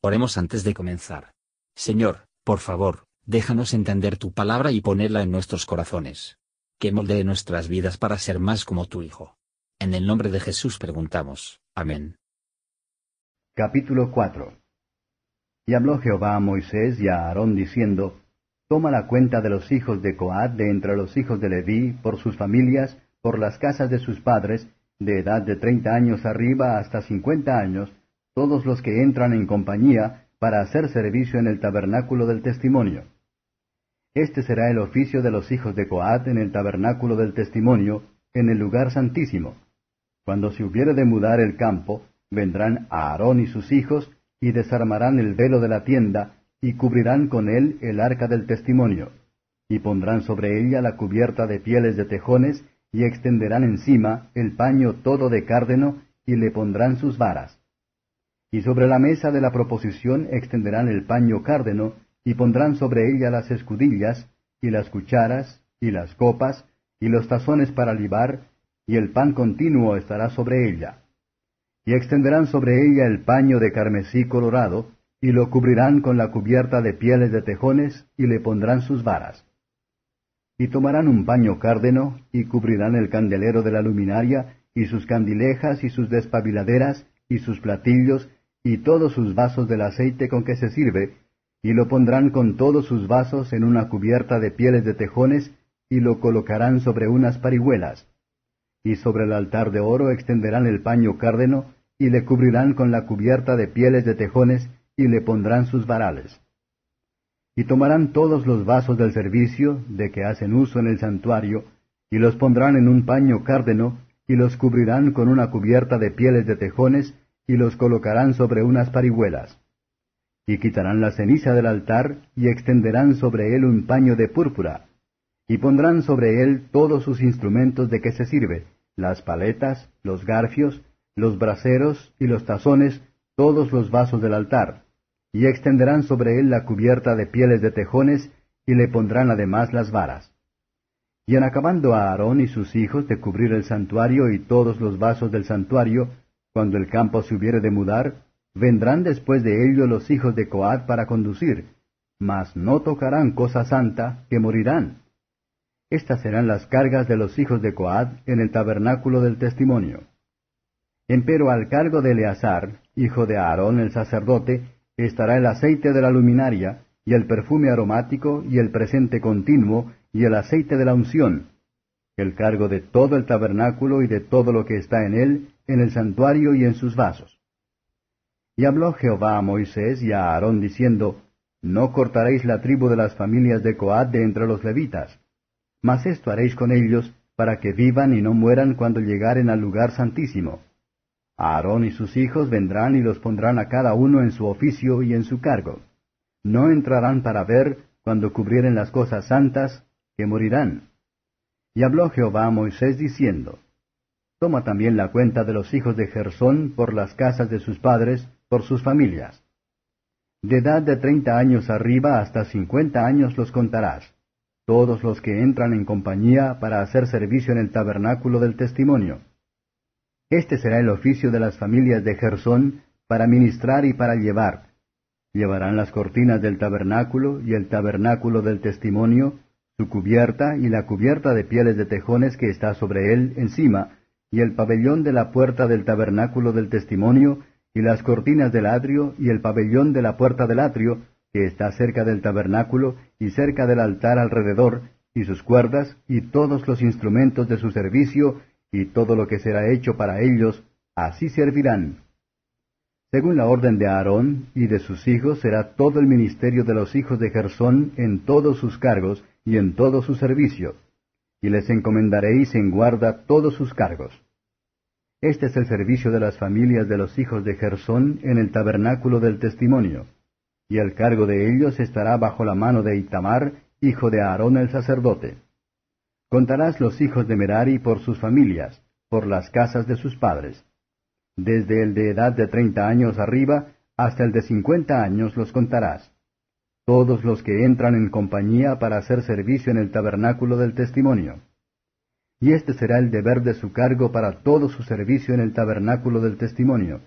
Oremos antes de comenzar. Señor, por favor, déjanos entender tu palabra y ponerla en nuestros corazones. Que moldee nuestras vidas para ser más como tu Hijo. En el nombre de Jesús preguntamos. Amén. Capítulo 4 Y habló Jehová a Moisés y a Aarón diciendo, Toma la cuenta de los hijos de Coad de entre los hijos de Leví, por sus familias, por las casas de sus padres, de edad de treinta años arriba hasta cincuenta años, todos los que entran en compañía para hacer servicio en el tabernáculo del testimonio. Este será el oficio de los hijos de Coat en el tabernáculo del testimonio, en el lugar santísimo. Cuando se hubiere de mudar el campo, vendrán Aarón y sus hijos, y desarmarán el velo de la tienda, y cubrirán con él el arca del testimonio, y pondrán sobre ella la cubierta de pieles de tejones, y extenderán encima el paño todo de cárdeno, y le pondrán sus varas y sobre la mesa de la proposición extenderán el paño cárdeno, y pondrán sobre ella las escudillas, y las cucharas, y las copas, y los tazones para libar, y el pan continuo estará sobre ella. Y extenderán sobre ella el paño de carmesí colorado, y lo cubrirán con la cubierta de pieles de tejones, y le pondrán sus varas. Y tomarán un paño cárdeno, y cubrirán el candelero de la luminaria, y sus candilejas, y sus despabiladeras, y sus platillos, y todos sus vasos del aceite con que se sirve, y lo pondrán con todos sus vasos en una cubierta de pieles de tejones, y lo colocarán sobre unas parihuelas. Y sobre el altar de oro extenderán el paño cárdeno, y le cubrirán con la cubierta de pieles de tejones, y le pondrán sus varales. Y tomarán todos los vasos del servicio, de que hacen uso en el santuario, y los pondrán en un paño cárdeno, y los cubrirán con una cubierta de pieles de tejones, y los colocarán sobre unas parihuelas. Y quitarán la ceniza del altar, y extenderán sobre él un paño de púrpura, y pondrán sobre él todos sus instrumentos de que se sirve, las paletas, los garfios, los braseros y los tazones, todos los vasos del altar, y extenderán sobre él la cubierta de pieles de tejones, y le pondrán además las varas. Y en acabando a Aarón y sus hijos de cubrir el santuario y todos los vasos del santuario, cuando el campo se hubiere de mudar, vendrán después de ello los hijos de Coad para conducir, mas no tocarán cosa santa, que morirán. Estas serán las cargas de los hijos de Coad en el tabernáculo del testimonio. Empero al cargo de Eleazar, hijo de Aarón el sacerdote, estará el aceite de la luminaria, y el perfume aromático, y el presente continuo, y el aceite de la unción, el cargo de todo el tabernáculo y de todo lo que está en él, en el santuario y en sus vasos. Y habló Jehová a Moisés y a Aarón diciendo, No cortaréis la tribu de las familias de Coad de entre los levitas, mas esto haréis con ellos, para que vivan y no mueran cuando llegaren al lugar santísimo. Aarón y sus hijos vendrán y los pondrán a cada uno en su oficio y en su cargo. No entrarán para ver, cuando cubrieren las cosas santas, que morirán. Y habló Jehová a Moisés diciendo, Toma también la cuenta de los hijos de Gersón por las casas de sus padres, por sus familias. De edad de treinta años arriba hasta cincuenta años los contarás, todos los que entran en compañía para hacer servicio en el tabernáculo del testimonio. Este será el oficio de las familias de Gersón para ministrar y para llevar. Llevarán las cortinas del tabernáculo y el tabernáculo del testimonio, su cubierta y la cubierta de pieles de tejones que está sobre él encima, y el pabellón de la puerta del tabernáculo del testimonio, y las cortinas del atrio, y el pabellón de la puerta del atrio, que está cerca del tabernáculo, y cerca del altar alrededor, y sus cuerdas, y todos los instrumentos de su servicio, y todo lo que será hecho para ellos, así servirán. Según la orden de Aarón y de sus hijos será todo el ministerio de los hijos de Gersón en todos sus cargos, y en todo su servicio, y les encomendaréis en guarda todos sus cargos. Este es el servicio de las familias de los hijos de Gersón en el tabernáculo del testimonio, y el cargo de ellos estará bajo la mano de Itamar, hijo de Aarón el sacerdote. Contarás los hijos de Merari por sus familias, por las casas de sus padres. Desde el de edad de treinta años arriba hasta el de cincuenta años los contarás todos los que entran en compañía para hacer servicio en el tabernáculo del testimonio. Y este será el deber de su cargo para todo su servicio en el tabernáculo del testimonio,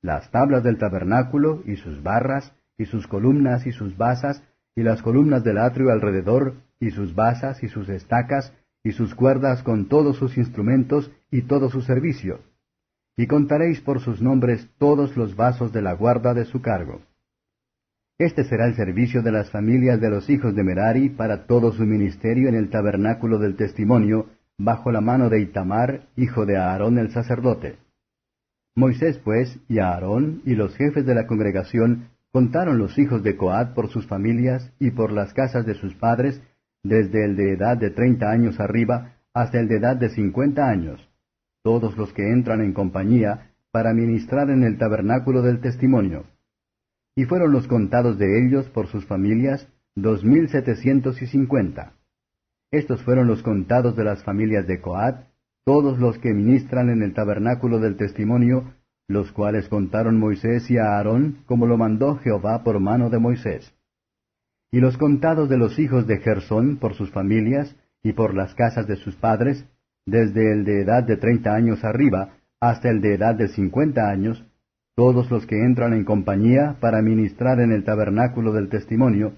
las tablas del tabernáculo, y sus barras, y sus columnas, y sus basas, y las columnas del atrio alrededor, y sus basas, y sus estacas, y sus cuerdas con todos sus instrumentos, y todo su servicio. Y contaréis por sus nombres todos los vasos de la guarda de su cargo. Este será el servicio de las familias de los hijos de Merari para todo su ministerio en el tabernáculo del testimonio, bajo la mano de Itamar, hijo de Aarón el sacerdote. Moisés pues y Aarón y los jefes de la congregación contaron los hijos de Coat por sus familias y por las casas de sus padres, desde el de edad de treinta años arriba hasta el de edad de cincuenta años, todos los que entran en compañía para ministrar en el tabernáculo del testimonio. Y fueron los contados de ellos por sus familias dos mil setecientos y cincuenta. Estos fueron los contados de las familias de Coat, todos los que ministran en el tabernáculo del testimonio, los cuales contaron Moisés y Aarón, como lo mandó Jehová por mano de Moisés. Y los contados de los hijos de Gersón por sus familias y por las casas de sus padres, desde el de edad de treinta años arriba hasta el de edad de cincuenta años, todos los que entran en compañía para ministrar en el tabernáculo del testimonio,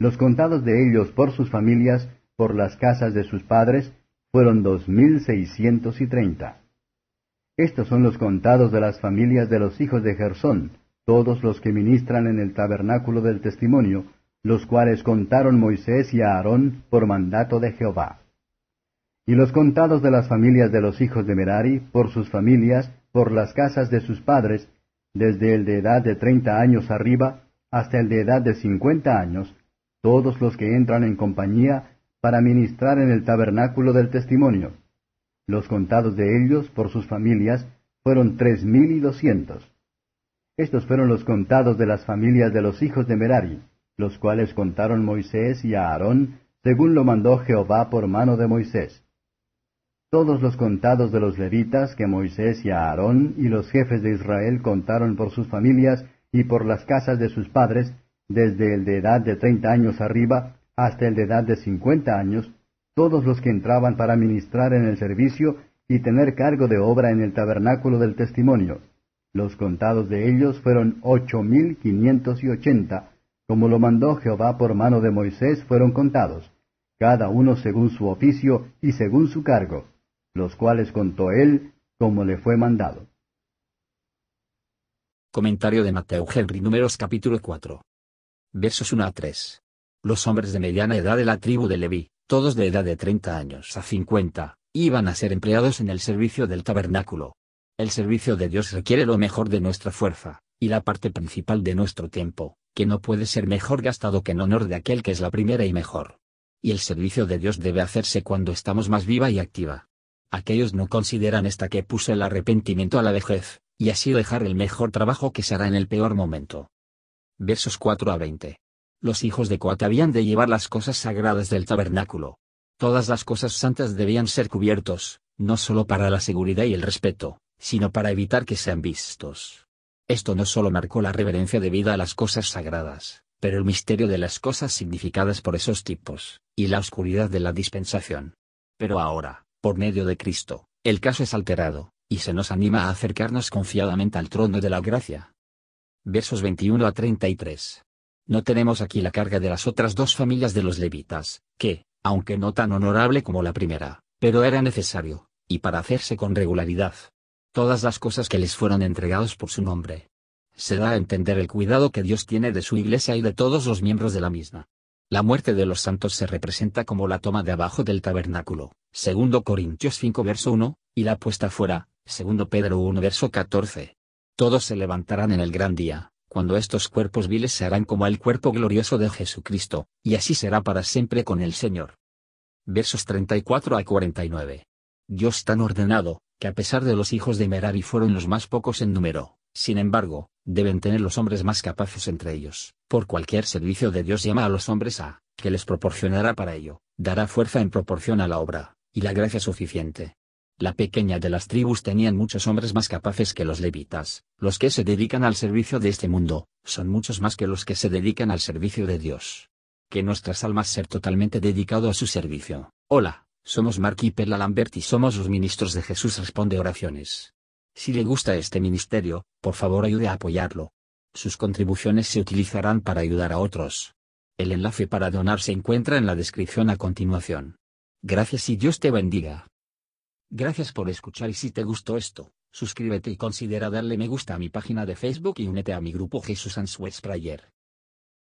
los contados de ellos por sus familias por las casas de sus padres fueron dos mil seiscientos y treinta. Estos son los contados de las familias de los hijos de Gersón, todos los que ministran en el tabernáculo del testimonio, los cuales contaron Moisés y Aarón por mandato de Jehová. Y los contados de las familias de los hijos de Merari, por sus familias, por las casas de sus padres, desde el de edad de treinta años arriba hasta el de edad de cincuenta años, todos los que entran en compañía para ministrar en el tabernáculo del testimonio. Los contados de ellos por sus familias fueron tres mil y doscientos. Estos fueron los contados de las familias de los hijos de Merari, los cuales contaron Moisés y Aarón, según lo mandó Jehová por mano de Moisés. Todos los contados de los levitas que Moisés y Aarón y los jefes de Israel contaron por sus familias y por las casas de sus padres, desde el de edad de treinta años arriba hasta el de edad de cincuenta años, todos los que entraban para ministrar en el servicio y tener cargo de obra en el tabernáculo del testimonio. Los contados de ellos fueron ocho mil quinientos y ochenta, como lo mandó Jehová por mano de Moisés fueron contados, cada uno según su oficio y según su cargo, los cuales contó él como le fue mandado. Comentario de Mateo Henry Números capítulo 4. Versos 1 a 3 los hombres de mediana edad de la tribu de Leví, todos de edad de 30 años a 50, iban a ser empleados en el servicio del tabernáculo. El servicio de Dios requiere lo mejor de nuestra fuerza, y la parte principal de nuestro tiempo, que no puede ser mejor gastado que en honor de aquel que es la primera y mejor. Y el servicio de Dios debe hacerse cuando estamos más viva y activa. Aquellos no consideran esta que puso el arrepentimiento a la vejez, y así dejar el mejor trabajo que se hará en el peor momento. Versos 4 a 20 los hijos de Coat habían de llevar las cosas sagradas del tabernáculo. Todas las cosas santas debían ser cubiertos, no solo para la seguridad y el respeto, sino para evitar que sean vistos. Esto no solo marcó la reverencia debida a las cosas sagradas, pero el misterio de las cosas significadas por esos tipos, y la oscuridad de la dispensación. Pero ahora, por medio de Cristo, el caso es alterado, y se nos anima a acercarnos confiadamente al trono de la gracia. Versos 21 a 33. No tenemos aquí la carga de las otras dos familias de los levitas, que, aunque no tan honorable como la primera, pero era necesario, y para hacerse con regularidad. Todas las cosas que les fueron entregados por su nombre. Se da a entender el cuidado que Dios tiene de su iglesia y de todos los miembros de la misma. La muerte de los santos se representa como la toma de abajo del tabernáculo, segundo Corintios 5 verso 1, y la puesta fuera, segundo Pedro 1 verso 14. Todos se levantarán en el gran día, cuando estos cuerpos viles se harán como el cuerpo glorioso de Jesucristo, y así será para siempre con el Señor. Versos 34 a 49. Dios tan ordenado, que a pesar de los hijos de Merari fueron los más pocos en número, sin embargo, deben tener los hombres más capaces entre ellos. Por cualquier servicio de Dios llama a los hombres a, que les proporcionará para ello, dará fuerza en proporción a la obra, y la gracia suficiente. La pequeña de las tribus tenían muchos hombres más capaces que los levitas, los que se dedican al servicio de este mundo, son muchos más que los que se dedican al servicio de Dios. Que nuestras almas ser totalmente dedicado a su servicio. Hola, somos Mark y Perla Lambert y somos los ministros de Jesús Responde Oraciones. Si le gusta este ministerio, por favor ayude a apoyarlo. Sus contribuciones se utilizarán para ayudar a otros. El enlace para donar se encuentra en la descripción a continuación. Gracias y Dios te bendiga. Gracias por escuchar y si te gustó esto, suscríbete y considera darle me gusta a mi página de Facebook y únete a mi grupo Jesús Answers Prayer.